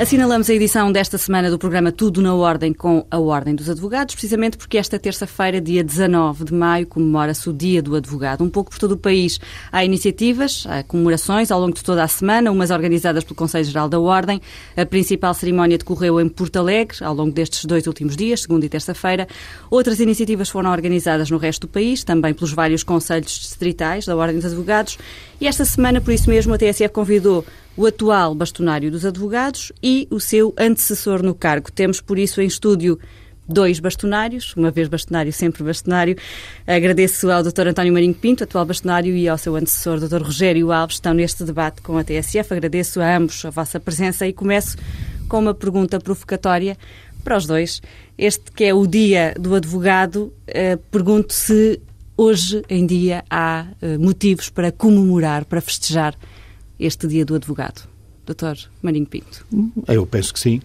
Assinalamos a edição desta semana do programa Tudo na Ordem com a Ordem dos Advogados, precisamente porque esta terça-feira, dia 19 de maio, comemora-se o Dia do Advogado. Um pouco por todo o país há iniciativas, há comemorações ao longo de toda a semana, umas organizadas pelo Conselho Geral da Ordem. A principal cerimónia decorreu em Porto Alegre, ao longo destes dois últimos dias, segunda e terça-feira. Outras iniciativas foram organizadas no resto do país, também pelos vários conselhos distritais da Ordem dos Advogados. E esta semana, por isso mesmo, a TSF convidou o atual bastonário dos advogados e o seu antecessor no cargo. Temos, por isso, em estúdio dois bastonários, uma vez bastonário, sempre bastonário. Agradeço ao Dr. António Marinho Pinto, atual bastonário, e ao seu antecessor, Dr. Rogério Alves, estão neste debate com a TSF. Agradeço a ambos a vossa presença e começo com uma pergunta provocatória para os dois. Este que é o Dia do Advogado, eh, pergunto se hoje em dia há eh, motivos para comemorar, para festejar este Dia do Advogado? Doutor Marinho Pinto. Eu penso que sim.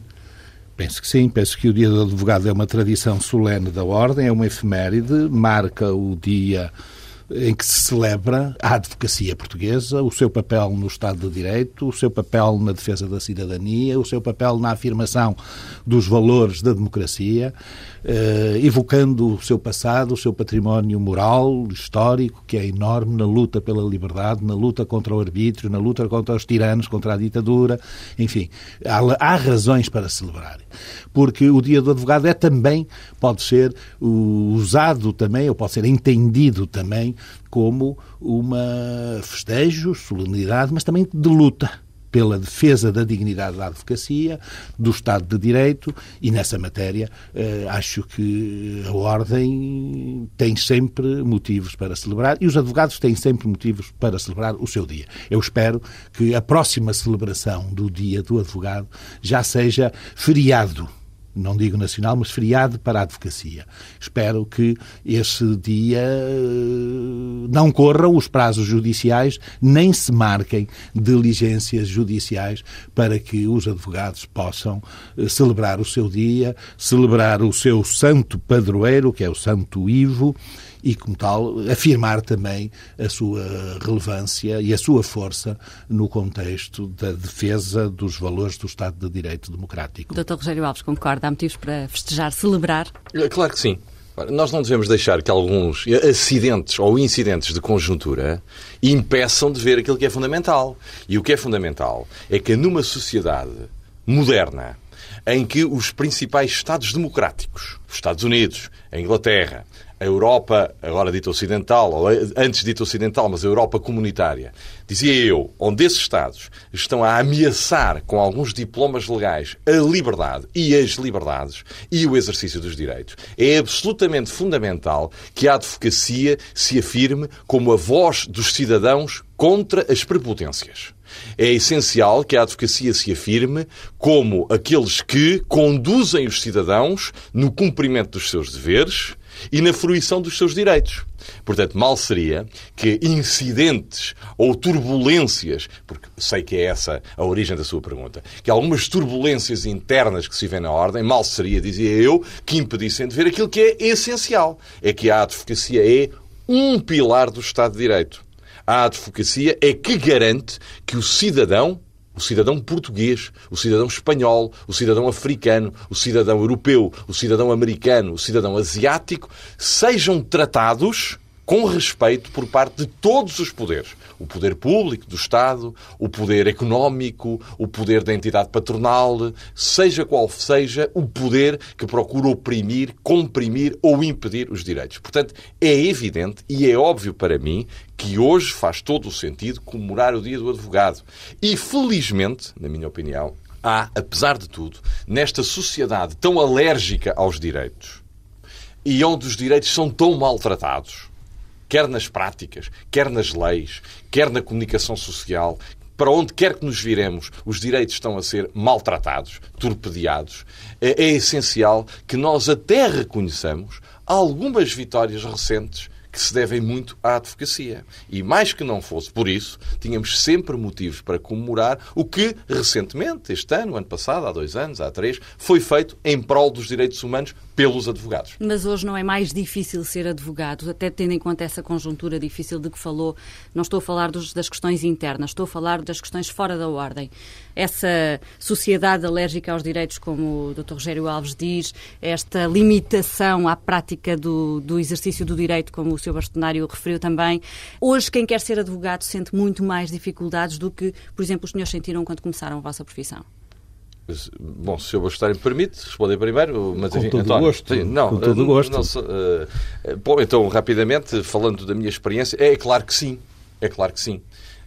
Penso que sim. Penso que o Dia do Advogado é uma tradição solene da Ordem, é uma efeméride, marca o dia em que se celebra a advocacia portuguesa, o seu papel no Estado de Direito, o seu papel na defesa da cidadania, o seu papel na afirmação dos valores da democracia, eh, evocando o seu passado, o seu património moral, histórico, que é enorme na luta pela liberdade, na luta contra o arbítrio, na luta contra os tiranos, contra a ditadura, enfim, há, há razões para celebrar. Porque o Dia do Advogado é também, pode ser usado também, ou pode ser entendido também como uma festejo, solenidade, mas também de luta pela defesa da dignidade da advocacia, do Estado de Direito e nessa matéria eh, acho que a Ordem tem sempre motivos para celebrar e os advogados têm sempre motivos para celebrar o seu dia. Eu espero que a próxima celebração do Dia do Advogado já seja feriado não digo nacional, mas feriado para a advocacia. Espero que esse dia eh, não corram os prazos judiciais, nem se marquem diligências judiciais para que os advogados possam eh, celebrar o seu dia, celebrar o seu santo padroeiro, que é o Santo Ivo, e, como tal, afirmar também a sua relevância e a sua força no contexto da defesa dos valores do Estado de Direito Democrático. Dr. Rogério Alves, concorda? Há motivos para festejar, celebrar? É, claro que sim. Nós não devemos deixar que alguns acidentes ou incidentes de conjuntura impeçam de ver aquilo que é fundamental. E o que é fundamental é que numa sociedade moderna, em que os principais Estados democráticos, os Estados Unidos, a Inglaterra, a Europa, agora dita ocidental, ou antes dita ocidental, mas a Europa comunitária, dizia eu, onde esses Estados estão a ameaçar com alguns diplomas legais a liberdade e as liberdades e o exercício dos direitos, é absolutamente fundamental que a advocacia se afirme como a voz dos cidadãos contra as prepotências. É essencial que a advocacia se afirme como aqueles que conduzem os cidadãos no cumprimento dos seus deveres e na fruição dos seus direitos. Portanto, mal seria que incidentes ou turbulências, porque sei que é essa a origem da sua pergunta, que algumas turbulências internas que se vê na ordem, mal seria, dizia eu, que impedissem de ver aquilo que é essencial. É que a advocacia é um pilar do Estado de Direito. A advocacia é que garante que o cidadão o cidadão português, o cidadão espanhol, o cidadão africano, o cidadão europeu, o cidadão americano, o cidadão asiático, sejam tratados com respeito por parte de todos os poderes. O poder público do Estado, o poder económico, o poder da entidade patronal, seja qual seja o poder que procura oprimir, comprimir ou impedir os direitos. Portanto, é evidente e é óbvio para mim que hoje faz todo o sentido comemorar o Dia do Advogado. E, felizmente, na minha opinião, há, apesar de tudo, nesta sociedade tão alérgica aos direitos e onde os direitos são tão maltratados, quer nas práticas, quer nas leis, quer na comunicação social, para onde quer que nos viremos, os direitos estão a ser maltratados, torpedeados. É, é essencial que nós até reconheçamos algumas vitórias recentes que se devem muito à advocacia. E mais que não fosse por isso, tínhamos sempre motivos para comemorar o que, recentemente, este ano, ano passado, há dois anos, há três, foi feito em prol dos direitos humanos pelos advogados. Mas hoje não é mais difícil ser advogado, até tendo em conta essa conjuntura difícil de que falou. Não estou a falar dos, das questões internas, estou a falar das questões fora da ordem. Essa sociedade alérgica aos direitos, como o Dr. Rogério Alves diz, esta limitação à prática do, do exercício do direito, como o Sr. Bastonário referiu também. Hoje, quem quer ser advogado sente muito mais dificuldades do que, por exemplo, os senhores sentiram quando começaram a vossa profissão. Bom, se o Bastardo me permite, responder primeiro, mas com enfim, todo António, gosto, sim, não, com todo uh, gosto. não, uh, bom, então, rapidamente, falando da minha experiência, é claro que sim, é claro que sim.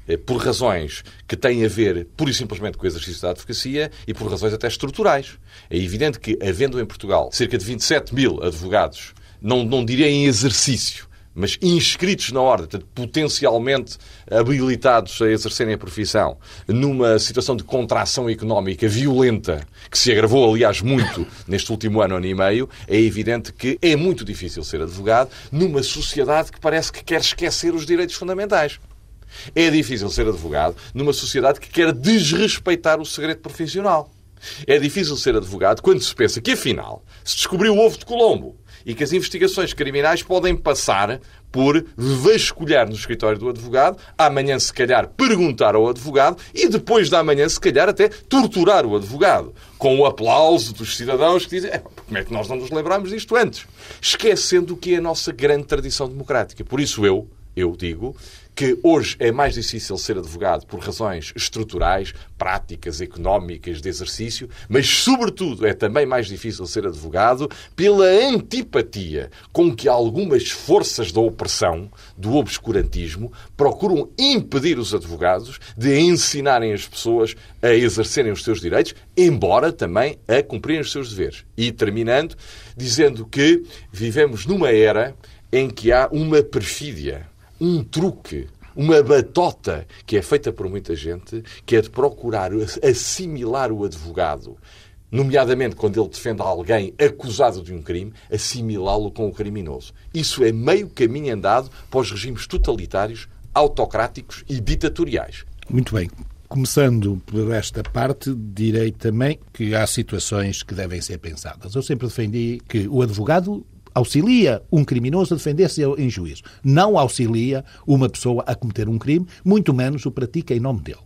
Eh, por razões que têm a ver, pura e simplesmente, com o exercício da advocacia e por razões até estruturais. É evidente que, havendo em Portugal cerca de 27 mil advogados, não, não direi em exercício, mas inscritos na ordem, portanto, potencialmente habilitados a exercerem a profissão, numa situação de contração económica violenta, que se agravou, aliás, muito neste último ano, ano e meio, é evidente que é muito difícil ser advogado numa sociedade que parece que quer esquecer os direitos fundamentais. É difícil ser advogado numa sociedade que quer desrespeitar o segredo profissional. É difícil ser advogado quando se pensa que, afinal, se descobriu o ovo de Colombo e que as investigações criminais podem passar por vasculhar no escritório do advogado, amanhã, se calhar, perguntar ao advogado e depois da manhã, se calhar, até torturar o advogado, com o aplauso dos cidadãos que dizem como é que nós não nos lembramos disto antes? Esquecendo o que é a nossa grande tradição democrática. Por isso eu, eu digo que hoje é mais difícil ser advogado por razões estruturais, práticas, económicas, de exercício, mas, sobretudo, é também mais difícil ser advogado pela antipatia com que algumas forças da opressão, do obscurantismo, procuram impedir os advogados de ensinarem as pessoas a exercerem os seus direitos, embora também a cumprirem os seus deveres. E terminando, dizendo que vivemos numa era em que há uma perfídia um truque, uma batota que é feita por muita gente, que é de procurar assimilar o advogado, nomeadamente quando ele defende alguém acusado de um crime, assimilá-lo com o criminoso. Isso é meio caminho andado para os regimes totalitários, autocráticos e ditatoriais. Muito bem. Começando por esta parte, direi também que há situações que devem ser pensadas. Eu sempre defendi que o advogado auxilia um criminoso a defender-se em juízo. Não auxilia uma pessoa a cometer um crime, muito menos o pratica em nome dele.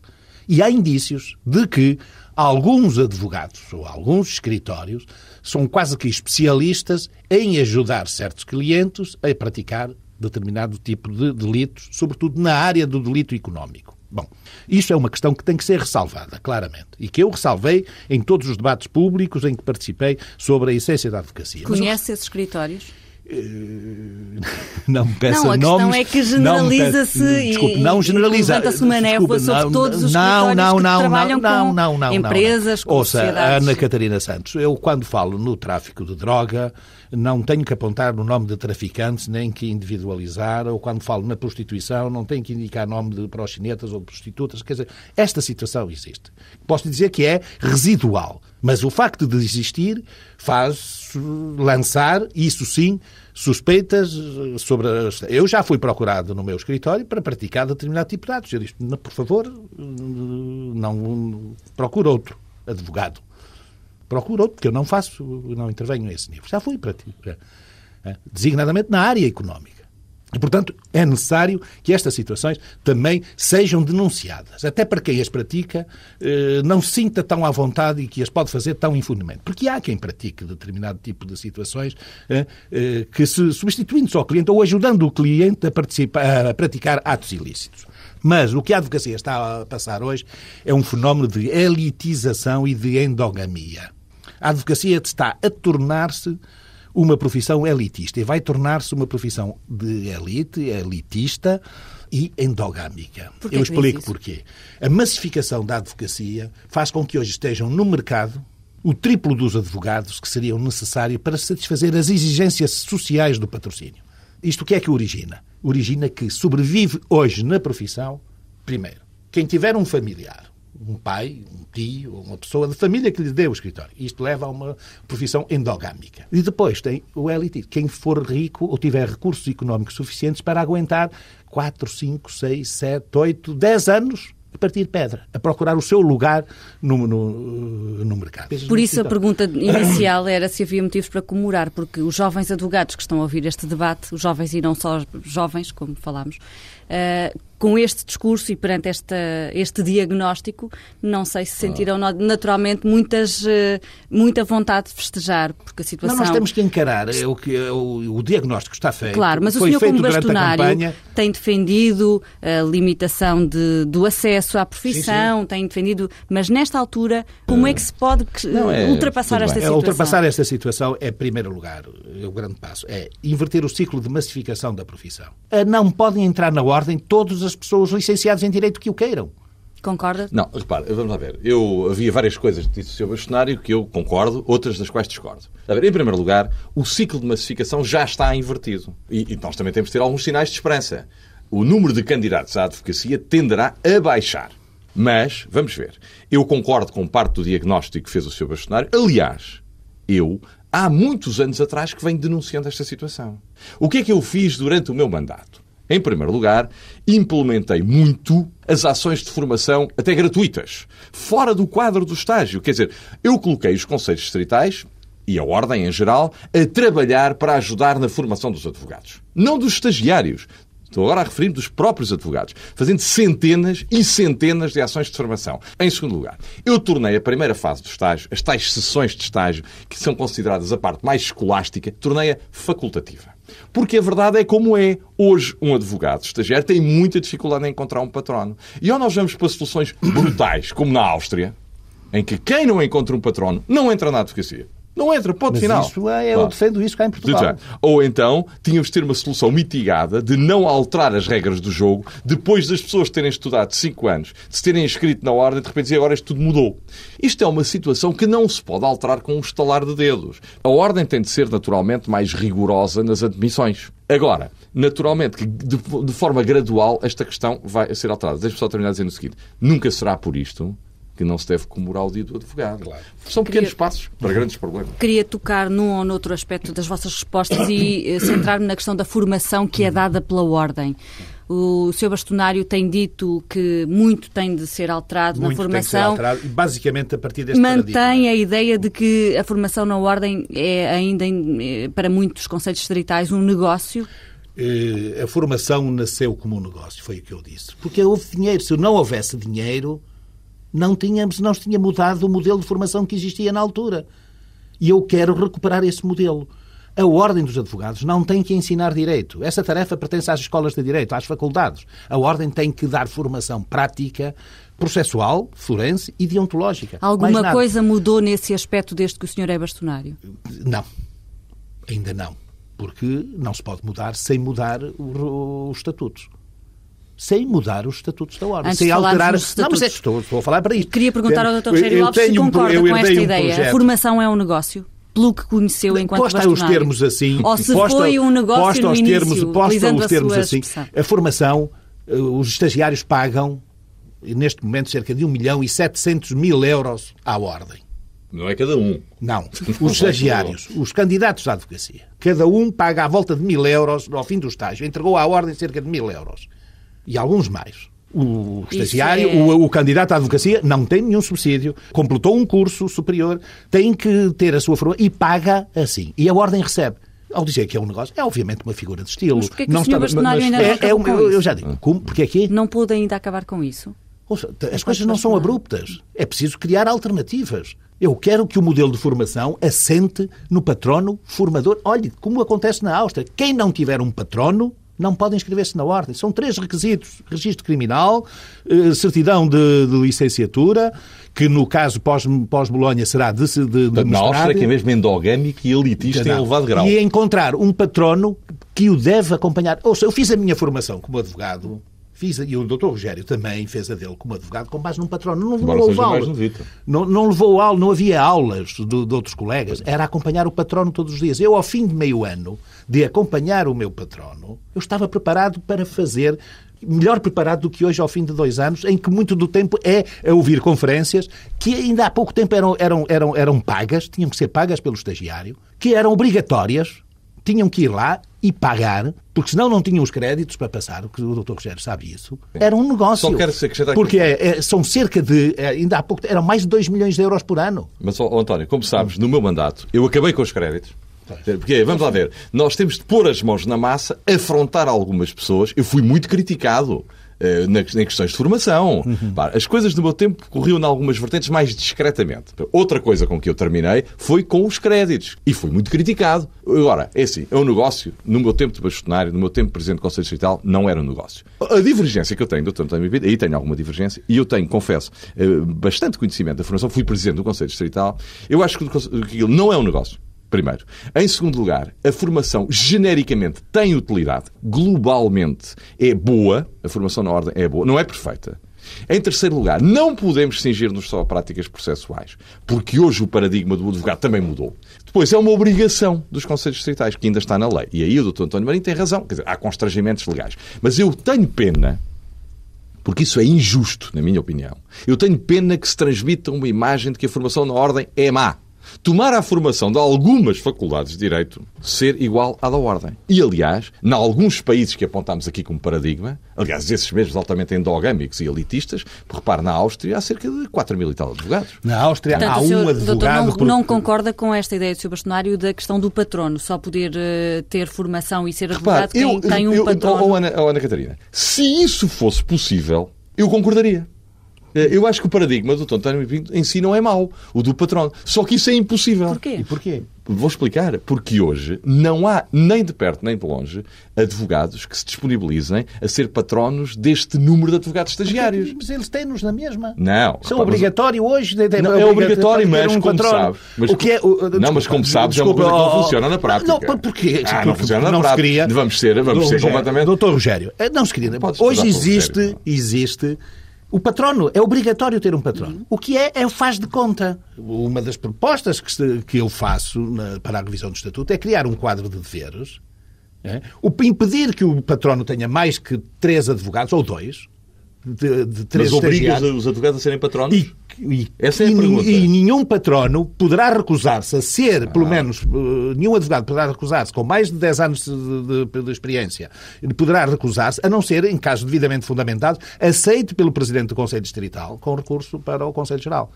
E há indícios de que alguns advogados ou alguns escritórios são quase que especialistas em ajudar certos clientes a praticar determinado tipo de delitos, sobretudo na área do delito económico. Bom, isso é uma questão que tem que ser ressalvada, claramente. E que eu ressalvei em todos os debates públicos em que participei sobre a essência da advocacia. Conhece esses escritórios? não me peça não, a nomes. Não, é que generaliza-se desculpe, não generaliza. levanta-se uma névoa sobre todos os não, não, que não, trabalham não, com não, não, empresas, com Ouça, sociedades. Ana Catarina Santos, eu quando falo no tráfico de droga, não tenho que apontar no nome de traficantes, nem que individualizar, ou quando falo na prostituição, não tenho que indicar nome de proxinetas ou prostitutas. Quer dizer, esta situação existe. Posso dizer que é residual. Mas o facto de existir faz lançar, isso sim, suspeitas sobre. Eu já fui procurado no meu escritório para praticar determinado tipo de atos. Eu disse, por favor, não procure outro advogado. Procure outro, porque eu não faço, não intervenho nesse nível. Já fui para ti. Designadamente na área económica. E, portanto, é necessário que estas situações também sejam denunciadas, até para quem as pratica eh, não se sinta tão à vontade e que as pode fazer tão impunemente. Porque há quem pratique determinado tipo de situações eh, eh, que, se substituindo-se ao cliente ou ajudando o cliente a, participar, a praticar atos ilícitos. Mas o que a advocacia está a passar hoje é um fenómeno de elitização e de endogamia. A advocacia está a tornar-se uma profissão elitista e vai tornar-se uma profissão de elite, elitista e endogâmica. Porquê Eu explico porquê. A massificação da advocacia faz com que hoje estejam no mercado o triplo dos advogados que seriam necessários para satisfazer as exigências sociais do patrocínio. Isto o que é que origina? Origina que sobrevive hoje na profissão, primeiro, quem tiver um familiar um pai, um tio, uma pessoa de família que lhe dê o escritório. Isto leva a uma profissão endogâmica. E depois tem o elite. Quem for rico ou tiver recursos económicos suficientes para aguentar 4, 5, 6, 7, 8, 10 anos a partir pedra, a procurar o seu lugar no, no, no mercado. Por isso a pergunta inicial era se havia motivos para comemorar, porque os jovens advogados que estão a ouvir este debate, os jovens e não só jovens, como falámos, uh, com este discurso e perante esta, este diagnóstico, não sei se sentiram naturalmente muitas, eh, muita vontade de festejar, porque a situação... Não, nós temos que encarar é o, que, é o, o diagnóstico está feito. Claro, mas o senhor como bastonário tem defendido a limitação de, do acesso à profissão, sim, sim. tem defendido, mas nesta altura, como é que se pode não, é, ultrapassar esta situação? É, ultrapassar esta situação é, em primeiro lugar, é o grande passo, é inverter o ciclo de massificação da profissão. Não podem entrar na ordem todos as pessoas licenciadas em Direito que o queiram. Concorda? Não, repare, vamos lá ver. Eu, havia várias coisas que disse o que eu concordo, outras das quais discordo. A ver, em primeiro lugar, o ciclo de massificação já está invertido. E, e nós também temos de ter alguns sinais de esperança. O número de candidatos à advocacia tenderá a baixar. Mas, vamos ver, eu concordo com parte do diagnóstico que fez o Sr. Bastonário. Aliás, eu, há muitos anos atrás, que venho denunciando esta situação. O que é que eu fiz durante o meu mandato? Em primeiro lugar, implementei muito as ações de formação, até gratuitas, fora do quadro do estágio. Quer dizer, eu coloquei os conselhos distritais e a ordem em geral a trabalhar para ajudar na formação dos advogados. Não dos estagiários, Estou agora a referir-me dos próprios advogados, fazendo centenas e centenas de ações de formação. Em segundo lugar, eu tornei a primeira fase do estágio, as tais sessões de estágio, que são consideradas a parte mais escolástica, tornei-a facultativa. Porque a verdade é como é. Hoje, um advogado estagiário tem muita dificuldade em encontrar um patrono. E ou nós vamos para soluções brutais, como na Áustria, em que quem não encontra um patrono não entra na advocacia. Não entra, ponto Mas final. Isso é, eu defendo isso cá em Portugal. Ou então tínhamos de ter uma solução mitigada de não alterar as regras do jogo depois das pessoas terem estudado 5 anos, de se terem inscrito na ordem, de repente dizer agora isto tudo mudou. Isto é uma situação que não se pode alterar com um estalar de dedos. A ordem tem de ser naturalmente mais rigorosa nas admissões. Agora, naturalmente que de, de forma gradual esta questão vai ser alterada. Deixa-me só terminar dizendo o seguinte: nunca será por isto que não se deve comemorar o dia do advogado. Claro. São pequenos Queria... passos para grandes problemas. Queria tocar num ou noutro aspecto das vossas respostas e eh, centrar-me na questão da formação que é dada pela Ordem. O Sr. Bastonário tem dito que muito tem de ser alterado muito na formação. Tem de ser alterado, basicamente a partir deste Mantém paradigma. a ideia de que a formação na Ordem é ainda, eh, para muitos conselhos distritais, um negócio? Eh, a formação nasceu como um negócio, foi o que eu disse. Porque houve dinheiro. Se não houvesse dinheiro, não tínhamos, não tinha mudado o modelo de formação que existia na altura. E eu quero recuperar esse modelo. A Ordem dos Advogados não tem que ensinar direito. Essa tarefa pertence às escolas de direito, às faculdades. A Ordem tem que dar formação prática, processual, forense e deontológica. Alguma coisa mudou nesse aspecto desde que o senhor é bastonário? Não. Ainda não. Porque não se pode mudar sem mudar os estatutos sem mudar os estatutos da ordem, Antes sem alterar. Não, mas é que estou, estou a falar para isto. Queria perguntar ao Dr. Rogério Lopes se concorda um, com esta um ideia. Projeto. A formação é um negócio? Pelo que conheceu enquanto posta bastonário? os termos assim. Ou se posta, foi um negócio posta no os termos, início, posta os termos assim. A formação, eh, os estagiários pagam, neste momento, cerca de 1 milhão e 700 mil euros à ordem. Não é cada um. Não. Os estagiários, os candidatos à advocacia, cada um paga à volta de mil euros ao fim do estágio. Entregou à ordem cerca de mil euros e alguns mais. O estagiário, é... o, o, candidato à advocacia, não tem nenhum subsídio, completou um curso superior, tem que ter a sua formação e paga assim. E a ordem recebe. Ao dizer que é um negócio, é obviamente uma figura de estilo. Mas porquê é que não o senhor bastonário ainda é, não é, Eu já digo, como? Porque aqui... Não pôde ainda acabar com isso? As coisas não são abruptas. É preciso criar alternativas. Eu quero que o modelo de formação assente no patrono formador. Olhe, como acontece na Áustria. Quem não tiver um patrono não podem inscrever-se na ordem. São três requisitos: registro criminal, eh, certidão de, de licenciatura, que no caso pós-Bolonha será de, de, de Na Áustria, que é mesmo endogâmico e elitista em elevado grau. E encontrar um patrono que o deve acompanhar. Ou seja, eu fiz a minha formação como advogado Fiz, e o Dr. Rogério também fez a dele como advogado com base num patrono. Não, levou aulas. Não, não levou aula, não havia aulas de, de, outros colegas. Era acompanhar o patrono todos os dias. Eu, ao fim de meio ano de acompanhar o meu patrono, eu estava preparado para fazer melhor preparado do que hoje ao fim de dois anos, em que muito do tempo é a ouvir conferências que ainda há pouco tempo eram, eram, eram, eram pagas, tinham que ser pagas pelo estagiário, que eram obrigatórias, tinham que ir lá e pagar porque senão não tinham os créditos para passar, o que o Dr. Rogério sabe isso. Era um negócio. Só quero acrescentar Porque é, é, são cerca de, é, ainda há pouco, eram mais de 2 milhões de euros por ano. Mas, ó, António, como sabes, no meu mandato, eu acabei com os créditos. Porque, vamos lá ver, nós temos de pôr as mãos na massa, afrontar algumas pessoas. Eu fui muito criticado eh, em questões de formação. Pá, As coisas do meu tempo corriam em algumas vertentes mais discretamente. Outra coisa com que eu terminei foi com os créditos. E fui muito criticado. Agora, é assim, é um negócio. No meu tempo de bastonário, no meu tempo de presidente do Conselho Distrital, não era um negócio. A divergência que eu tenho do Dr. António Bibi, aí tenho alguma divergência, e eu tenho, confesso, eh, bastante conhecimento da formação, fui presidente do Conselho Distrital, eu acho que aquilo não é um negócio. Primeiro. Em segundo lugar, a formação genericamente tem utilidade, globalmente é boa, a formação na ordem é boa, não é perfeita. Em terceiro lugar, não podemos cingir-nos só a práticas processuais, porque hoje o paradigma do advogado também mudou. Depois, é uma obrigação dos Conselhos Distritais, que ainda está na lei. E aí o Dr. António Marinho tem razão, quer dizer, há constrangimentos legais. Mas eu tenho pena porque isso é injusto, na minha opinião. Eu tenho pena que se transmita uma imagem de que a formação na ordem é má. Tomar a formação de algumas faculdades de Direito ser igual à da Ordem. E, aliás, em alguns países que apontámos aqui como paradigma, aliás, esses mesmos altamente endogâmicos e elitistas, repare, na Áustria há cerca de 4 mil e tal advogados. Na Áustria Portanto, há senhor, um doutor, advogado... não, por- não concorda com esta ideia do Sr. Bastonário da questão do patrono, só poder eh, ter formação e ser advogado quem tem um patrono. Oh, Ana, oh, Ana Catarina, se isso fosse possível, eu concordaria. Eh, Eu acho que o paradigma do Dr. António Pinto em si não é mau, o do patrono. Só que isso é impossível. Porquê? E porquê? Vou explicar. Porque hoje não há, nem de perto nem de longe, advogados que se disponibilizem a ser patronos deste número de advogados estagiários. Mas eles têm-nos na mesma. Não. Isso é Repara, mas- obrigatório hoje. de- de- Não, é obrigatório, mas um como patrono. sabe- mas o que é, o- Não, desculpa, mas como sabes, é uma desculpa, coisa que não oh, oh, funciona na prática. Não, porquê? Ah, não funciona na não prática. Se queria... Vamos ser- vamos ser Rogério, completamente- Doutor Rogério, eh, não se queria. Podes Hoje existe, não. existe o patrono. É obrigatório ter um patrono. O que é, é o faz de conta. Uma das propostas que, se- que eu faço na- para a revisão do Estatuto é criar um quadro de deveres é? O impedir que o patrono tenha mais que três advogados, ou dois, de, de três Mas obrigas estagiários, os advogados a serem patronos? e, e- Essa é a e- pergunta. e nenhum patrono poderá recusar-se a ser, pelo menos, eh, nenhum advogado poderá recusar-se com mais de 10 anos de, de- de experiência, poderá recusar-se, a não ser, em casos devidamente fundamentados, aceito pelo Presidente do Conselho Distrital com recurso para o Conselho Geral.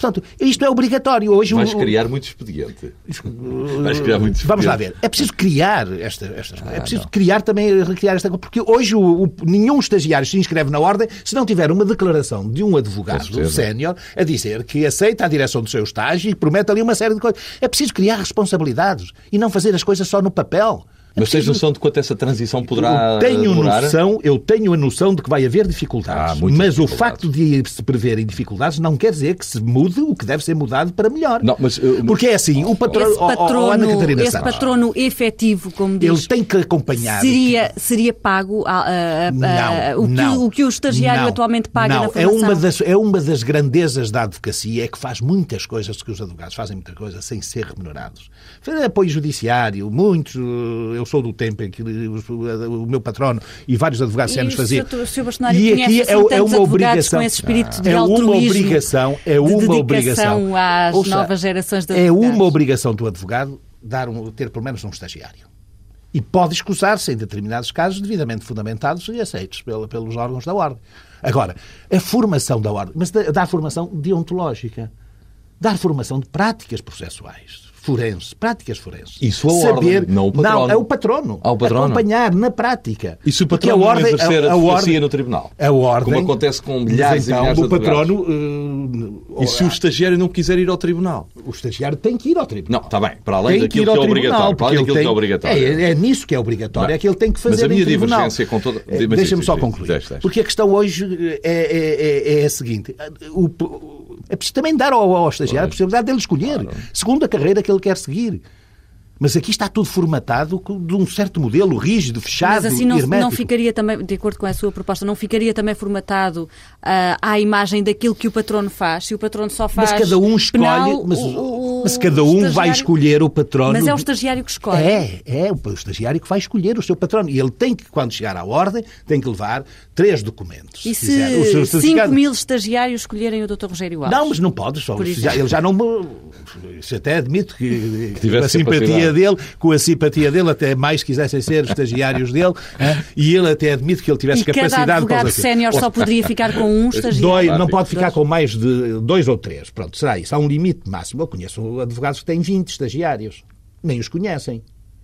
Portanto, isto é obrigatório. Hoje, Vais o- criar muito expediente. Vais criar muito expediente. Vamos lá ver. É preciso criar esta, estas Ah, coisas. É preciso criar também, recriar esta coisa. Porque hoje o, o- nenhum estagiário se inscreve na ordem se não tiver uma declaração de um advogado sénior a dizer que aceita a direção do seu estágio e promete ali uma série de coisas. É preciso criar responsabilidades e não fazer as coisas só no papel. É Mas tens noção de quanto essa transição poderá eu tenho demorar? noção, eu tenho a noção de que vai haver Ah, dificuldades. muitas mas o dificuldades. facto de se preverem dificuldades não quer dizer que se mude o que deve ser mudado para melhor. Não, mas, uh, Porque é assim, o patrono, Esse oh, oh, patrono, Ana Catarina esse Santos, patrono efetivo, como ele diz, tem que acompanhar. seria, seria pago a- a- a- Não, o, que, não, o que o estagiário não, atualmente paga não, na é formação? uma, das, é uma das grandezas da advocacia, é que faz muitas coisas que os advogados fazem muita coisa sem ser remunerados. Fazer apoio judiciário, muitos, eh, eu sou do tempo em que o meu patrono e vários advogados sénios o faziam. E aqui conhece, é, assim, é tantos uma obrigação. com esse espírito de é uma obrigação, é uma obrigação às Ouça, novas gerações de É uma obrigação do advogado dar um- ter pelo menos um estagiário. E pode escusar-se em determinados casos devidamente fundamentados e aceitos pela- pelos órgãos da ordem. Agora, a formação da ordem, mas dar formação deontológica, dar formação de práticas processuais, forenses, práticas forenses. Isso a ordem, não o patrono. Não, é o patrono. Ah, o patrono. Acompanhar na prática. E se o patrono a ordem, não exercer a, a, a ordem, no tribunal? a ordem, Como acontece com milhares e então, milhares de o patrono, eh, E se o estagiário não quiser ir ao tribunal? o estagiário tem que ir ao tribunal. Não, está bem. Para além tem que daquilo que, ao é obrigatório. Para além daquilo que é tem- obrigatório. É, é nisso que é obrigatório, Não. é que ele tem que fazer Mas a minha divergência com toda- Eh, Deixa-me só concluir. diz, diz. Porque a questão hoje é, é- é- é a seguinte. O- é preciso também dar ao, ao estagiário a possibilidade dele escolher, segundo a carreira que ele quer seguir. Mas aqui está tudo formatado de um certo modelo rígido, fechado, Mas assim não, não ficaria também, de acordo com a sua proposta, não ficaria também formatado ah, à imagem daquilo que o patrono faz. Se o patrono só faz Mas cada um escolhe- penal, mas- o Mas cada um vai estagiário- escolher o patrono. Mas é o estagiário que escolhe. É, é o estagiário que vai escolher o seu patrono. E ele tem que, quando chegar à ordem, tem que levar três documentos. E quiser. O seu se 5 certificado- mil estagiários escolherem o Dr. Rogério Alves? Não, mas não pode. Só, já- ele já não. me- Isso até admito que, com tivesse a simpatia capacidade. dele, com a simpatia dele, até mais quisessem ser estagiários dele, e ele até admite que ele tivesse E cada capacidade para advogado sénior só poderia ficar com um estagiário. Dois, não pode ficar com mais de dois ou três. Pronto, será isso. Há um limite máximo. Eu conheço advogados que têm 20 estagiários. Nem os conhecem.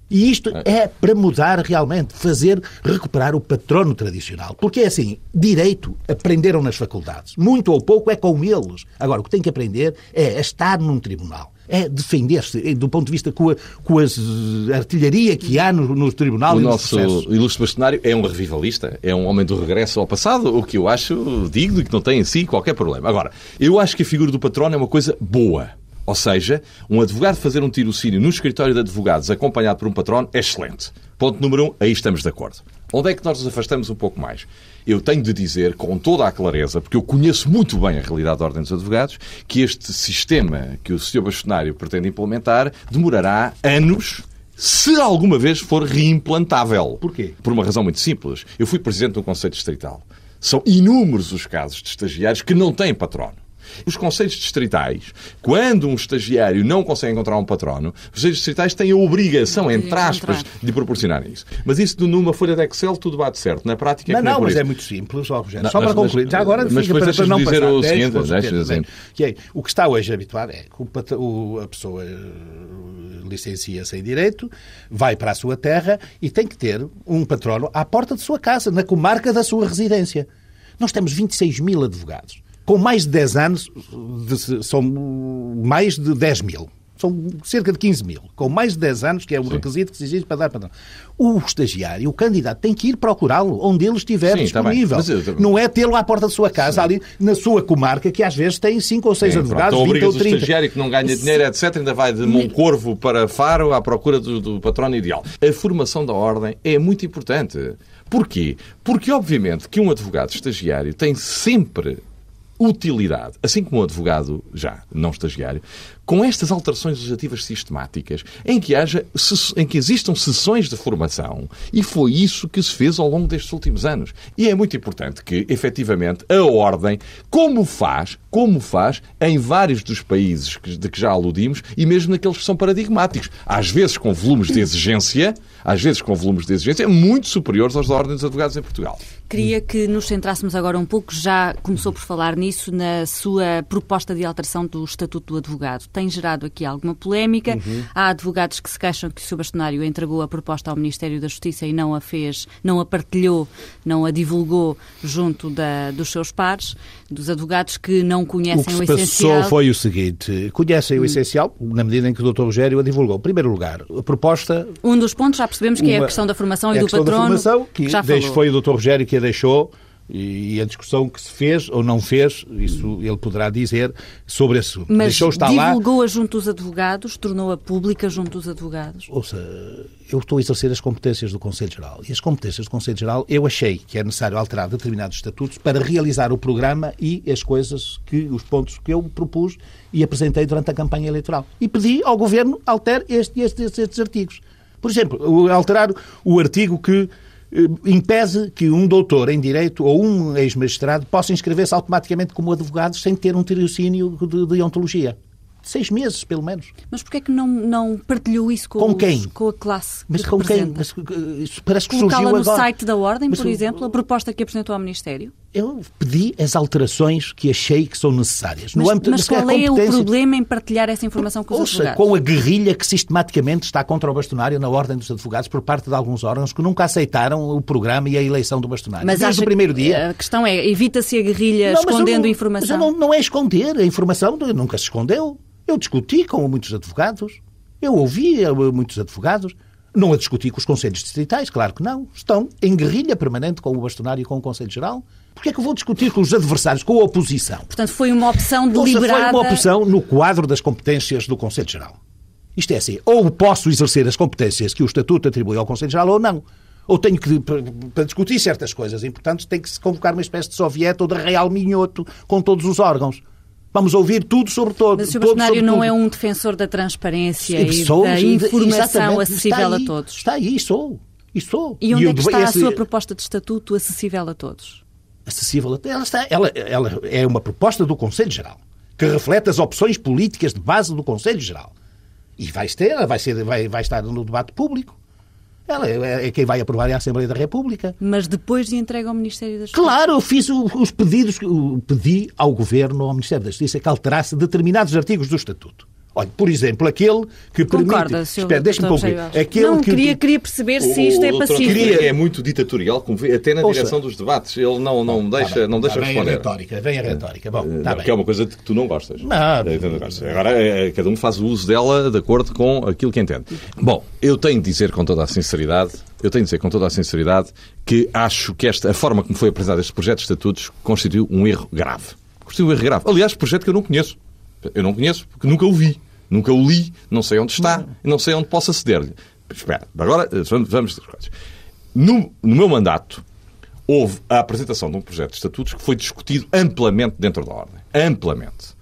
E isto é para mudar realmente, fazer recuperar o patrono tradicional. Porque é assim, direito aprenderam nas faculdades. Muito ou pouco é com eles. Agora, o que tem que aprender é estar num tribunal. É defender-se eh, do ponto de vista com a, com eh, artilharia que há no, no tribunal O e nos nosso ilustre bastonário é um revivalista, é um homem do regresso ao passado, o que eu acho digno e que não tem em si qualquer problema. Agora, eu acho que a figura do patrono é uma coisa boa. Ou seja, um advogado fazer um tirocínio no escritório de advogados acompanhado por um patrono é excelente. Ponto número um, aí estamos de acordo. Onde é que nós nos afastamos um pouco mais? Eu tenho de dizer, com toda a clareza, porque eu conheço muito bem a realidade da Ordem dos Advogados, que este sistema que o Sr. Bastonário pretende implementar demorará anos se alguma vez for reimplantável. Porquê? Por uma razão muito simples. Eu fui presidente do Conselho Distrital. São inúmeros os casos de estagiários que não têm patrono. Os conselhos distritais, quando um estagiário não consegue encontrar um patrono, os conselhos distritais têm a obrigação, entre aspas, de proporcionarem isso. Mas isso numa folha de Excel tudo bate certo. Na prática é Não, que não, não, por mas isso. é muito simples, ó, Rogério. Não, Só mas- para concluir. mas- Já agora mas fica depois para, para não dizer passar. o seguinte, que é, o que está hoje habituado é que o- a pessoa eh, licencia-se em direito, vai para a sua terra e tem que ter um patrono à porta de sua casa, na comarca da sua residência. Nós temos 26 mil advogados. Com mais de 10 anos, de- são mais de 10 mil. São cerca de 15 mil. Com mais de 10 anos, que é o requisito que se exige para dar patrão. O estagiário, o candidato, tem que ir procurá-lo onde ele estiver Sim, bem. disponível. Mas eu- Não é tê-lo à porta da sua casa, ali na sua comarca, que às vezes tem 5 ou 6 Sim, advogados, pronto, então 20 ou obrigas o 30. estagiário que não ganha dinheiro, etc., ainda vai de Moncorvo para Faro à procura do, do patrono ideal. A formação da ordem é muito importante. Porquê? Porque, obviamente, que um advogado estagiário tem sempre utilidade, assim como um advogado já não estagiário, com estas alterações legislativas sistemáticas, em que haja, em que existam sessões de formação, e foi isso que se fez ao longo destes últimos anos. E é muito importante que, efetivamente, a ordem, como faz, como faz em vários dos países de que já aludimos, e mesmo naqueles que são paradigmáticos, às vezes com volumes de exigência, às vezes com volumes de exigência muito superiores aos da Ordem dos Advogados em Portugal. Queria que nos centrássemos agora um pouco, já começou por falar nisso, na sua proposta de alteração do Estatuto do Advogado. Tem gerado aqui alguma polémica. Há advogados que se queixam que o Sr. Bastonário entregou a proposta ao Ministério da Justiça e não a fez, não a partilhou, não a divulgou junto da- dos seus pares, dos advogados que não O conhecem que o, se essencial. passou foi o seguinte: conhecem o essencial, na medida em que o Dr. Rogério a divulgou. Em primeiro lugar, a proposta. Um dos pontos já percebemos que é a uma- questão da formação e é a do patrono. Da formação, que já deixe- falou. foi o Dr. Rogério que a deixou. E a discussão que se fez ou não fez, isso ele poderá dizer sobre esse assunto. Mas Deixou estar divulgou-a junto dos advogados, tornou-a pública junto dos advogados. Ouça, eu estou a exercer as competências do Conselho Geral. E as competências do Conselho Geral, eu achei que é necessário alterar determinados estatutos para realizar o programa e as coisas que, os pontos que eu propus e apresentei durante a campanha eleitoral. E pedi ao Governo altere este, este, estes, estes artigos. Por exemplo, alterar o artigo que impede que um doutor em Direito ou um ex-magistrado possa inscrever-se automaticamente como advogado sem ter um tirocínio de, de ontologia. Seis meses, pelo menos. Mas porquê é que não, não partilhou isso com, Com os- quem? com a classe Mas que com quem? representa? Mas, uh, isso parece que Colocá-la no agora. site da Ordem, Mas por exemplo, a proposta que apresentou ao Ministério? Eu pedi as alterações que achei que são necessárias. Mas, no âmbito mas qual é o problema em partilhar essa informação com os Ouça, advogados? com a guerrilha que sistematicamente está contra o bastonário na ordem dos advogados por parte de alguns órgãos que nunca aceitaram o programa e a eleição do bastonário. Mas Desde o primeiro dia. A questão é, evita-se a guerrilha Não, escondendo não- informação? Não, não é esconder. A informação nunca se escondeu. Eu discuti com muitos advogados. Eu ouvi eh, muitos advogados. Não a discuti com os conselhos distritais, claro que não. Estão em guerrilha permanente com o bastonário e com o Conselho Geral. Porquê é que eu vou discutir com os adversários, com a oposição? Portanto, foi uma opção deliberada. Foi uma opção no quadro das competências do Conselho Geral. Isto é assim, ou posso exercer as competências que o Estatuto atribui ao Conselho Geral ou não. Ou tenho que, para, para discutir certas coisas importantes, tem que se convocar uma espécie de soviete ou de real minhoto com todos os órgãos. Vamos ouvir tudo sobre todo. Mas o Sr. todo Bastonário sobre não é um defensor da transparência e Sou, da informação acessível aí, a todos. Está aí, sou. E sou. E onde eu é que está a esse- sua proposta de estatuto acessível a todos? acessível até. Ela, está, ela, ela é uma proposta do Conselho Geral que reflete as opções políticas de base do Conselho Geral. E vai ter, vai, ser, vai, vai estar no debate público. Ela é, é quem vai aprovar é a Assembleia da República. Mas depois de entrega ao Ministério da Justiça. Claro, eu fiz os pedidos, pedi ao Governo, ao Ministério da Justiça, que alterasse determinados artigos do Estatuto. Olha, por exemplo, aquele que Concorda, permite... Sr. Espera, deixa-me concluir. Aquele Não, que... queria, queria perceber se isto é O doutor pacífico. António é muito ditatorial, como vê, até na Ouça. direção dos debates. Ele não, não Tá deixa, bem, não deixa tá bem a responder. retórica, vem a retórica. Bom, Eh, está não, bem. que é uma coisa de que tu não gostas. Não. Gostas. Agora, cada um faz o uso dela de acordo com aquilo que entende. Bom, eu tenho de dizer com toda a sinceridade, eu tenho de dizer com toda a sinceridade que acho que esta, a forma como foi apresentado este projeto de estatutos constituiu um erro grave. Constituiu um erro grave. Aliás, projeto que eu não conheço. Eu não conheço porque nunca o vi. Nunca o li, não sei onde está e não sei onde posso aceder-lhe. Espera, agora eh, vamos, coisas. No, no meu mandato, houve a apresentação de um projeto de estatutos que foi discutido amplamente dentro da Ordem. Amplamente.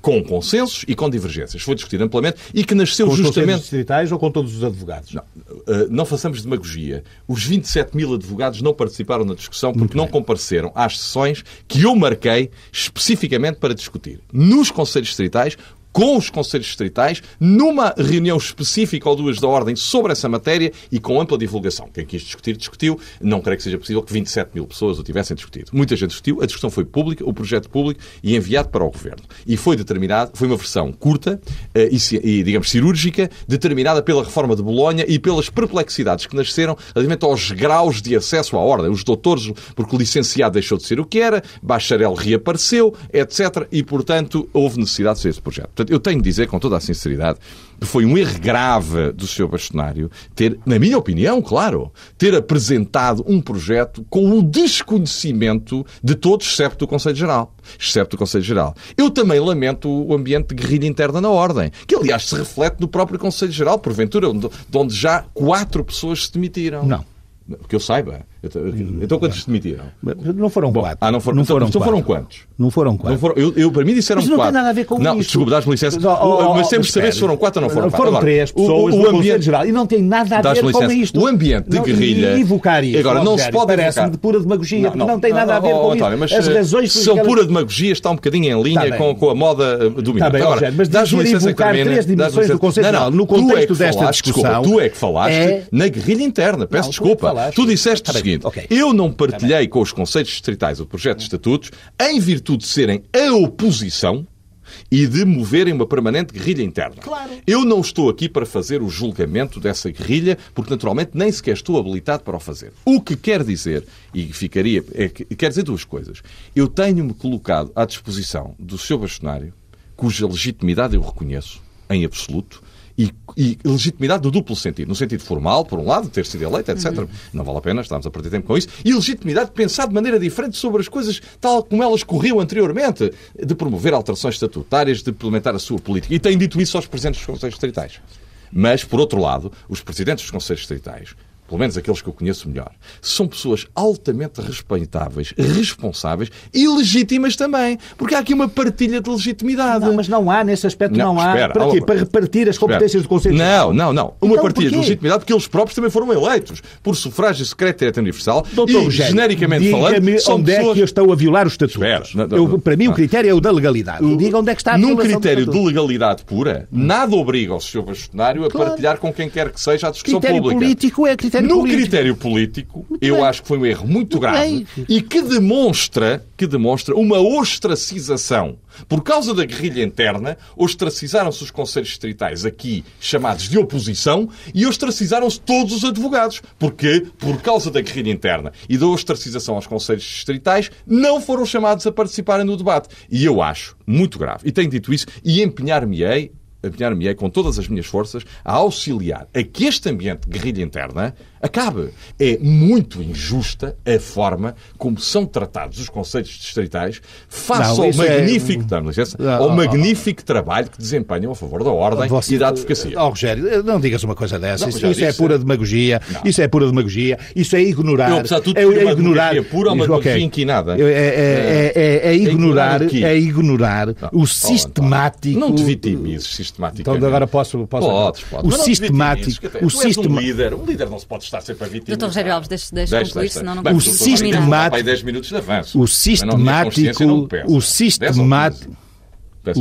Com consensos e com divergências. Foi discutido amplamente e que nasceu Com os conselhos justamente. distritais ou com todos os advogados? Não, eh, não façamos demagogia. Os 27 mil advogados não participaram na discussão porque não compareceram às sessões que eu marquei especificamente para discutir. Nos Conselhos Distritais, com os Conselhos Distritais, numa reunião específica ou duas da Ordem sobre essa matéria e com ampla divulgação. Quem quis discutir, discutiu. Não creio que seja possível que 27 mil pessoas o tivessem discutido. Muita gente discutiu, a discussão foi pública, o projeto público e enviado para o Governo. E foi determinado, foi uma versão curta eh, e, digamos, cirúrgica, determinada pela reforma de Bolonha e pelas perplexidades que nasceram relativamente aos graus de acesso à ordem. Os doutores, porque o licenciado deixou de ser o que era, bacharel reapareceu, etc. E, portanto, houve necessidade de fazer esse projeto. Portanto, eu tenho de dizer com toda a sinceridade que foi um erro grave do Sr. Bastonário ter, na minha opinião, claro, ter apresentado um projeto com o desconhecimento de todos, excepto do Conselho Geral. Excepto do Conselho Geral. Eu também lamento o ambiente de guerrilha interna na Ordem, que aliás se reflete no próprio Conselho Geral, porventura, onde, de onde já quatro pessoas se demitiram. Não. Que eu saiba. Então quantos se demitiram? Não foram quatro. Ah, não foram, não então, foram então quatro. foram quantos? Não foram quatro. Não foram, eu, eu, para mim disseram Mas não tem quatro. nada a ver com não, isto. desculpa, dás-me licença. Oh, oh, oh, mas temos de saber se foram quatro ou não foram quatro. Foram três o- pessoas o, no ambiente, Geral e não tem nada a ver com licença. isto. O ambiente de Não, guerrilha- E evocar isso. Agora, não se pode Parece-me de pura demagogia, não, tem não, nada a ver com isso. mas, As eh, razões se são pura demagogia, está um bocadinho em linha bem. com, a moda eh, dominante. Bem, Agora, mas dás-me dizer licença que evocar termine, três dimensões do Conselho. Geral Não, no é contexto desta discussão tu é que falaste é- na guerrilha interna. Peço Não, desculpa. Tu disseste o bem, seguinte: ok. eu não partilhei com os Conselhos Distritais o projeto de estatutos em virtude de serem a oposição e de moverem uma permanente guerrilha interna. Claro. Eu não estou aqui para fazer o julgamento dessa guerrilha, porque naturalmente nem sequer estou habilitado para o fazer. O que quer dizer, e ficaria, é que, quer dizer duas coisas. Eu tenho-me colocado à disposição do Sr. Bastonário, cuja legitimidade eu reconheço, em absoluto, e, e legitimidade do duplo sentido. No sentido formal, por um lado, ter sido eleito, etc. Não vale a pena, estamos a perder tempo com isso. E legitimidade de pensar de maneira diferente sobre as coisas tal como elas corriam anteriormente, de promover alterações estatutárias, de implementar a sua política. E tenho dito isso aos presidentes dos Conselhos Distritais. Mas, por outro lado, os presidentes dos Conselhos Distritais, pelo menos aqueles que eu conheço melhor, são pessoas altamente respeitáveis, responsáveis e legítimas também. Porque há aqui uma partilha de legitimidade. Não, mas não há, nesse aspecto não, há. espera, para quê? Para repartir as Espera. competências do Conselho Não, não, não. Uma Então, partilha de porquê? legitimidade porque eles próprios também foram eleitos por sufrágio secreto direto universal Doutor e, Rogério, genericamente falando, são onde é pessoas... que eu estou a violar os estatutos. Espera, não, não, Eu- não. para mim, o Não. critério é o da legalidade. Diga onde é que está a Num critério de legalidade pura, nada obriga o Sr. Bastonário a Claro. partilhar com quem quer que seja a discussão Critério pública. político é critério no político. critério político, eu bem. acho que foi um erro muito grave bem. e que demonstra, que demonstra uma ostracização. Por causa da guerrilha interna, ostracizaram-se os conselhos distritais aqui chamados de oposição e ostracizaram-se todos os advogados. Porque, por causa da guerrilha interna e da ostracização aos conselhos distritais, não foram chamados a participarem no debate. E eu acho muito grave. E tenho dito isso e empenhar-me-ei empenhar-me com todas as minhas forças a auxiliar a que este ambiente de guerrilha interna acabe. É muito injusta a forma como são tratados os conselhos distritais face Não, ao é- magnífico, dá-me licença, Não, ao oh, magnífico trabalho que desempenham a favor da ordem Você- e da advocacia. Oh, Rogério, não digas uma coisa dessa. Não, isso isso é pura demagogia. Isso é pura demagogia. Isso é ignorar. Eu, apesar de tudo, é, é ignorar. pura uma Ok. demagogia inquinada. É, é, é, é- é ignorar, é ignorar Não, o sistemático. Não te vitimizes sistematicamente. Então agora posso. posso Podes, podes. O não sistemático. O és um sistema... líder. Um líder não se pode estar sempre a vitimizar. Doutor Rogério Alves, deixe- deixe Deixa, concluir, deixa. senão não conseguimos o sistemático... terminar. Vai 10 minutos de avanço. O sistemático. O 10 ou 15. sistemático.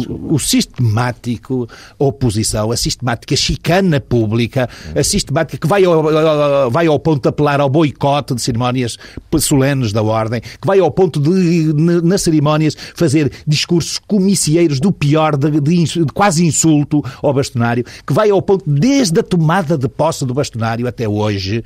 O, o sistemático oposição, a sistemática chicana pública, a sistemática que vai ao, vai ao ponto de apelar ao boicote de cerimónias solenes da ordem, que vai ao ponto de, nas cerimónias, fazer discursos comicieiros do pior, de, de de quase insulto ao bastonário, que vai ao ponto, desde a tomada de posse do bastonário até hoje,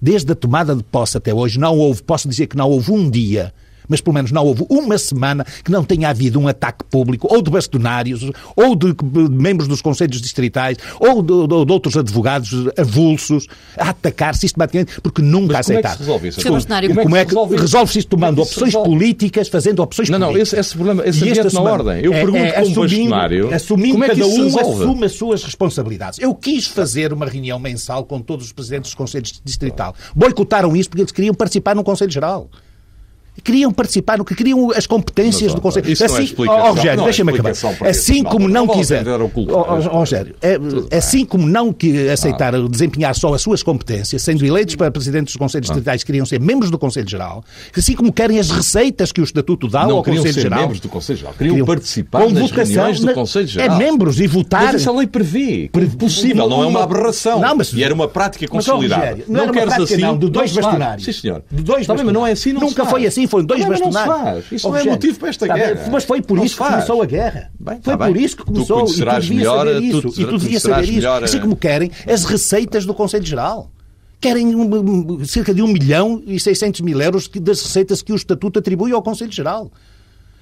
desde a tomada de posse até hoje, não houve, posso dizer que não houve um dia mas pelo menos não houve uma semana que não tenha havido um ataque público, ou de bastonários, ou de membros dos conselhos distritais, ou de, de- de outros advogados avulsos, a atacar sistematicamente, porque nunca Mas como é que aceitaram. se resolve isso? Como é que resolve isso? resolve-se isso tomando é que opções resolve? políticas, fazendo opções Não, não, políticas? esse, esse problema, esse ambiente na semana ordem. Eu é- pergunto é como assumindo- bastonário, assumindo como é que cada um assume as suas responsabilidades. Eu quis fazer uma reunião mensal com todos os presidentes dos conselhos distrital. Boicotaram isso porque eles queriam participar num conselho geral. Queriam participar no que queriam as competências Mas, do Conselho. isso não é assim, ó, Rogério, Não é deixa-me acabar. Assim como Não, não não quiser. Rogério, é, assim como não que aceitar desempenhar só as suas competências, sendo eleitos para presidentes dos Conselhos distritais, queriam ser membros do Conselho Geral, assim como querem as receitas que o Estatuto dá Não ao queriam Conselho ser Geral. membros do Conselho Geral. Queriam, queriam- participar com nas reuniões do Conselho Geral. É membros e votar. Mas isso a lei prevê. Possível, não é uma aberração. Não, mas- E era uma prática Mas, ó, consolidada. Rogério, não, era uma queres assim? não, de dois bastonários. Sim, senhor. De dois bem, mas não é assim, não Nunca foi assim, foram dois se faz. Isso não é motivo para esta bem, guerra. Mas foi por Não isso que começou a guerra. Bem, foi está por bem. isso que Tu começou. e tu devias melhor, saber isso. e tu devias saber isso. melhor, Assim eh, como querem as receitas do Conselho Geral. Querem um, cerca de 1 milhão e 600 mil euros das receitas que o Estatuto atribui ao Conselho Geral.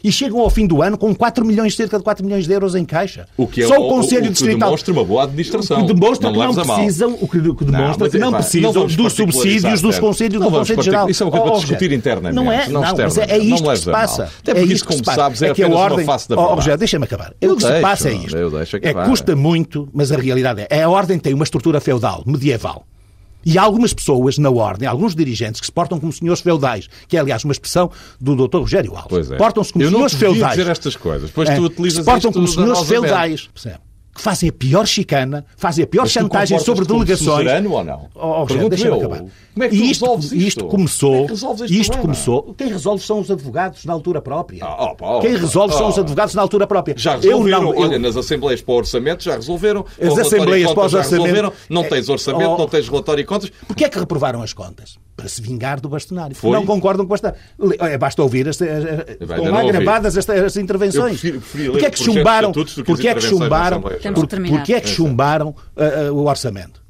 E chegam ao fim do ano com 4 milhões, cerca de 4 milhões de euros em caixa. O que é Só o, o Conselho o, o que Distrital. demonstra uma boa administração. O que demonstra que não a mal. precisam, o que, que demonstra mas que é, não pá, precisam não dos subsídios dos conselhos Não do Conselho Geral. isso é uma coisa para discutir internamente, Não é, não não, mas é, é externamente. Não isto que se passa. Até é porque isto isso, que se como sabes, é é que a apenas uma ordem... face da Oh. Rogério, deixa-me acabar. Eu o que se deixo, passa é isto. é, custa muito, mas a realidade é, a ordem tem uma estrutura feudal, medieval. E há algumas pessoas na ordem, alguns dirigentes que se portam como senhores feudais, que é, aliás, uma expressão do Dr. Rogério Alves. Pois é. Portam-se como Eu não senhores te devia feudais. dizer estas coisas, pois É, tu utilizas se portam como senhores feudais. Percebe? Fazem a pior chicana, fazem a pior Mas chantagem sobre delegações. suzerano ou não? Oh, oh, deixa-me acabar. Como é que E isto, resolves isto? isto começou. Como é que resolves este isto começou. Quem resolve são os advogados na altura própria. Ah, oh, oh, Quem resolve são os advogados na altura própria. Já eu resolveram, não, eu- olha, nas assembleias para o orçamento já resolveram. As o assembleias para orçamentos- resolveram. Não tens orçamento, Oh. não tens relatório e contas. Porquê é que reprovaram as contas? Para se vingar do bastonário. Foi? Não concordam com o bastonário. Le- é, Basta ouvir, esta, ainda estão não lá gravadas estas, estas Eu intervenções. Porquê é que o chumbaram, as porquê é que chumbaram, Temos por- terminar. porquê é que chumbaram ah, ah, o orçamento?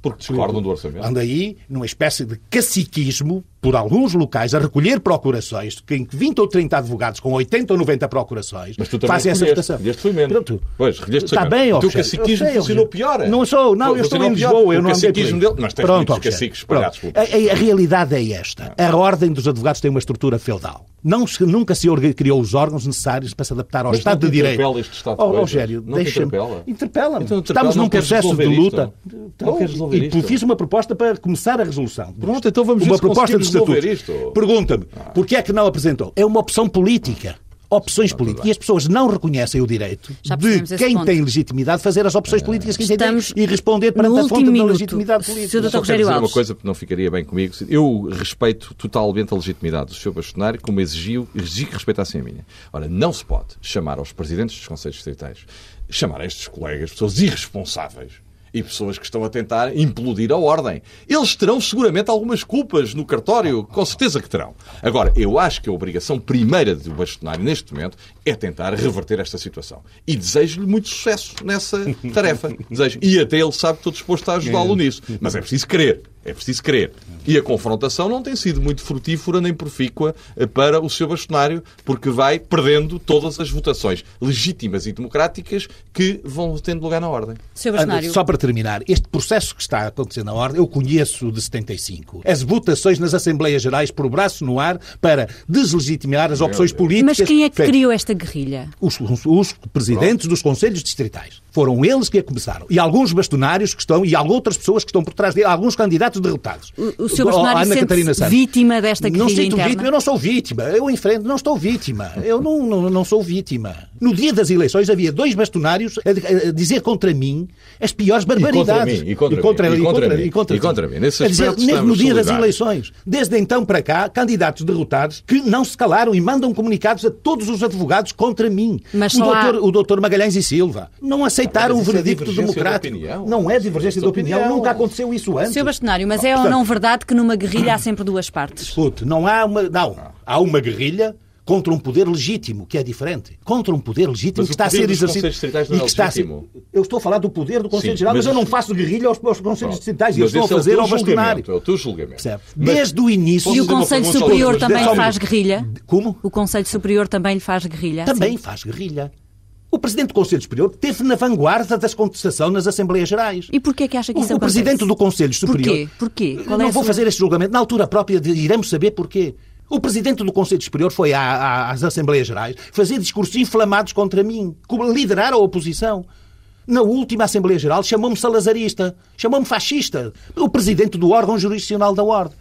Porque discordam do orçamento. Anda aí numa espécie de caciquismo por alguns locais a recolher procurações, que em 20 ou 30 advogados com 80 ou 90 procurações Mas tu fazem essa votação. Recolheste foi menos. Pronto. Pois, recolheste Está bem, ó, O caciquismo funcionou pior. Não sou, não, eu estou em. Lisboa, eu não andei dele- mas tens Pronto, muitos caciques espalhados A, a- realidade é esta. A ordem dos advogados tem uma estrutura feudal. Não se- nunca se criou os órgãos necessários para se adaptar ao Estado de Direito. interpela este estado Oh? Rogério, deixa-me. interpela? Interpela-me. Então, Estamos num processo de luta. queres resolver e fiz uma proposta para começar a resolução. Pronto, então vamos uma proposta de estatuto. Pergunta-me, porquê é que não apresentou? É uma opção política. Opções políticas. E as pessoas não reconhecem o direito de quem ponto. tem legitimidade de fazer as opções políticas que entendem e responder perante a fonte último da minuto. legitimidade política. Só quero dizer uma coisa que não ficaria bem comigo. Eu respeito totalmente a legitimidade do Sr. Bastonário, como exigiu, exigi que respeitassem a minha. Ora, não se pode chamar aos presidentes dos Conselhos Distritais, chamar a estes colegas, pessoas irresponsáveis, e pessoas que estão a tentar implodir a ordem. Eles terão seguramente algumas culpas no cartório, com certeza que terão. Agora, eu acho que a obrigação primeira do bastonário neste momento é tentar reverter esta situação. E desejo-lhe muito sucesso nessa tarefa. Desejo. E até ele sabe que estou disposto a ajudá-lo nisso. Mas é preciso querer. É preciso querer. E a confrontação não tem sido muito frutífera nem profícua eh, para o seu bastonário, porque vai perdendo todas as votações legítimas e democráticas que vão tendo lugar na Ordem. Seu bastonário. Só para terminar, este processo que está a acontecer na Ordem, eu conheço de 75. As votações nas Assembleias Gerais por braço no ar para deslegitimar as opções políticas. Mas quem é que criou esta guerrilha? Os, os- os presidentes dos conselhos distritais. Foram eles que a começaram. E alguns bastonários que estão, e outras pessoas que estão por trás dele, alguns candidatos derrotados. O- o Sr. bastonário Ana sente-se Catarina Santos. vítima desta Não guerrilha sinto interna? vítima, eu não sou vítima. Eu enfrento, não estou vítima. Eu não, não, não sou vítima. No dia das eleições havia dois bastonários a, a dizer contra mim as piores barbaridades. mim, e contra mim, e contra mim, e contra ti. mim. Nesse dizer, mesmo no dia das eleições. Desde então para cá, candidatos derrotados que não se calaram e mandam comunicados a todos os advogados contra mim. Mas o, só há- doutor, o doutor Magalhães e Silva não aceitaram Mas o é veredicto de democrático. opinião. Não é divergência de de opinião. opinião. Nunca aconteceu isso antes. Seu bastonário, mas é ou Portanto, não verdade que numa guerrilha há sempre duas partes? Escute, não há uma. Não. Há uma guerrilha contra um poder legítimo, que é diferente. Contra um poder legítimo Mas que o está a ser exercido. Não e é que está a ser-. Eu estou a falar do poder do Conselho Sim, Geral, mas, mas eu não faço guerrilha aos, aos Conselhos Pronto. Distritais. E Mas eles estão a é fazer teu ao bastonário. É o teu julgamento. Percebe? Mas- Desde o início. E o Conselho Superior também faz guerrilha? Como? O Conselho Superior também lhe faz guerrilha? Também Sim. faz guerrilha. O Presidente do Conselho Superior esteve na vanguarda da contestação nas Assembleias Gerais. E porquê é que acha que O, isso o acontece? Presidente do Conselho Superior. Porquê? Porquê? Qual é não a vou sua- fazer este julgamento. Na altura própria de- iremos saber porquê. O Presidente do Conselho Superior foi à- à- às Assembleias Gerais fazer discursos inflamados contra mim, como liderar a oposição. Na última Assembleia Geral chamou-me salazarista, chamou-me fascista, o Presidente do órgão jurisdicional da Ordem.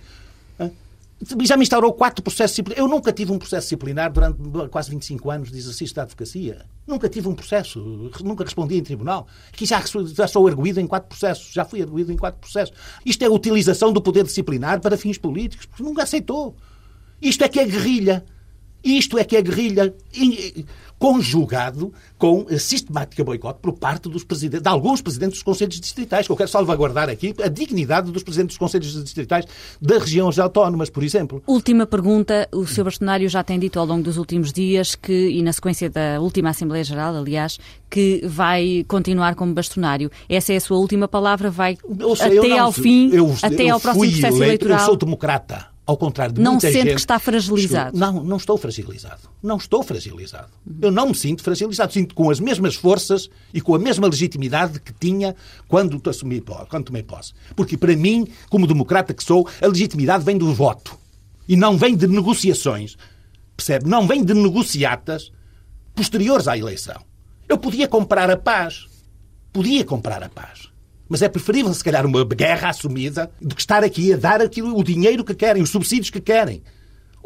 Já me instaurou quatro processos disciplinares. Eu nunca tive um processo disciplinar durante quase 25 anos de exercício da advocacia. Nunca tive um processo. Nunca respondi em tribunal. Aqui já, já sou arguído em quatro processos. Já fui arguído em quatro processos. Isto é a utilização do poder disciplinar para fins políticos. porque Nunca aceitou. Isto é que é guerrilha. Isto é que é guerrilha conjugado com a sistemática boicote por parte dos presidentes, de alguns presidentes dos Conselhos Distritais, que eu quero salvaguardar aqui a dignidade dos presidentes dos Conselhos Distritais das regiões autónomas, por exemplo. Última pergunta. O Sr. Bastonário já tem dito ao longo dos últimos dias que, e na sequência da última Assembleia Geral, aliás, que vai continuar como bastonário. Essa é a sua última palavra? Vai sei, até não- ao fim, eu- até eu ao próximo processo eleito, eleitoral? Eu sou democrata. Ao contrário de Não muita sente gente. que está fragilizado? Não, não estou fragilizado. Não estou fragilizado. Eu não me sinto fragilizado. Sinto com as mesmas forças e com a mesma legitimidade que tinha quando assumi quando tomei posse. Porque para mim, como democrata que sou, a legitimidade vem do voto. E não vem de negociações. Percebe? Não vem de negociatas posteriores à eleição. Eu podia comprar a paz. Podia comprar a paz. Mas é preferível, se calhar, uma guerra assumida do que estar aqui a dar aquilo, o dinheiro que querem, os subsídios que querem.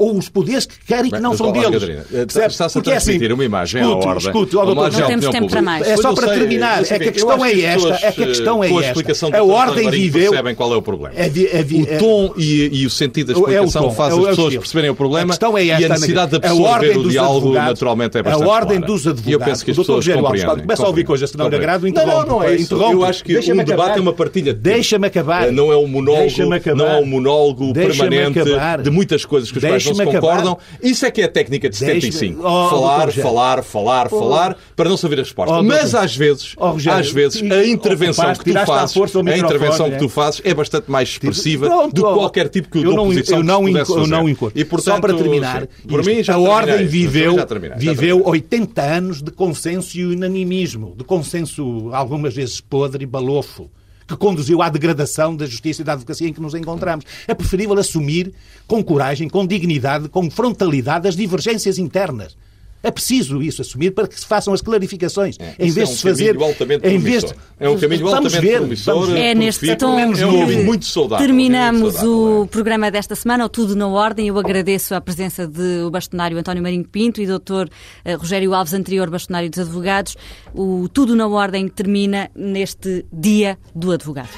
Ou os poderes que querem que não mas, são deles. Eh, está-se a Porque é assim, transmitir uma imagem à escute, ordem. escute, uma doutor, Não à temos tempo para pública. mais. É só para sei, terminar. É que a questão é esta, é que a questão é eh, a esta. explicação A ordem viveu- percebem qual é o problema. É é o tom e, e o sentido da É explicação tom, faz é as é pessoas perceberem o problema A questão é e esta, a necessidade de a absorver ordem o dos diálogo advogados- naturalmente é A bastante ordem clara. dos E eu advogados. penso que as pessoas compreendem. começa a ouvir coisas que não lhe Compreendem. agradam, Não, não, interrompe. não é isso. interrompe. Eu acho que Deixa-me o debate acabar. é uma partilha. Deixa-me acabar. Eh, Não é um monólogo, Deixa-me acabar. não é um monólogo permanente de muitas coisas que os quais acabar. concordam. Isso é que é a técnica de Deixa-me- 75. Oh, falar, falar, falar, falar, para não saber a resposta. Oh, Mas às vezes, Oh, às vezes, a intervenção que tu fazes, o a intervenção é? que tu fazes é bastante mais expressiva Pronto, do que qualquer tipo que não, oposição eu não, eu não encontro. E, portanto, Só para terminar, por mim já a ordem viveu, viveu terminei. 80 anos de consenso e unanimismo, de consenso algumas vezes podre e balofo, que conduziu à degradação da justiça e da advocacia em que nos encontramos. É preferível assumir com coragem, com dignidade, com frontalidade as divergências internas. É preciso isso assumir para que se façam as clarificações. em Isso vez é um de se fazer. caminho altamente em vez de, promissor. É um caminho vamos altamente ver, promissor. vamos ver. É neste tom menos que é um caminho muito saudável, terminamos muito saudável, o programa desta semana, o Tudo na Ordem. Eu agradeço a presença de o bastonário António Marinho Pinto e doutor eh, Rogério Alves, anterior bastonário dos advogados. O Tudo na Ordem termina neste Dia do Advogado.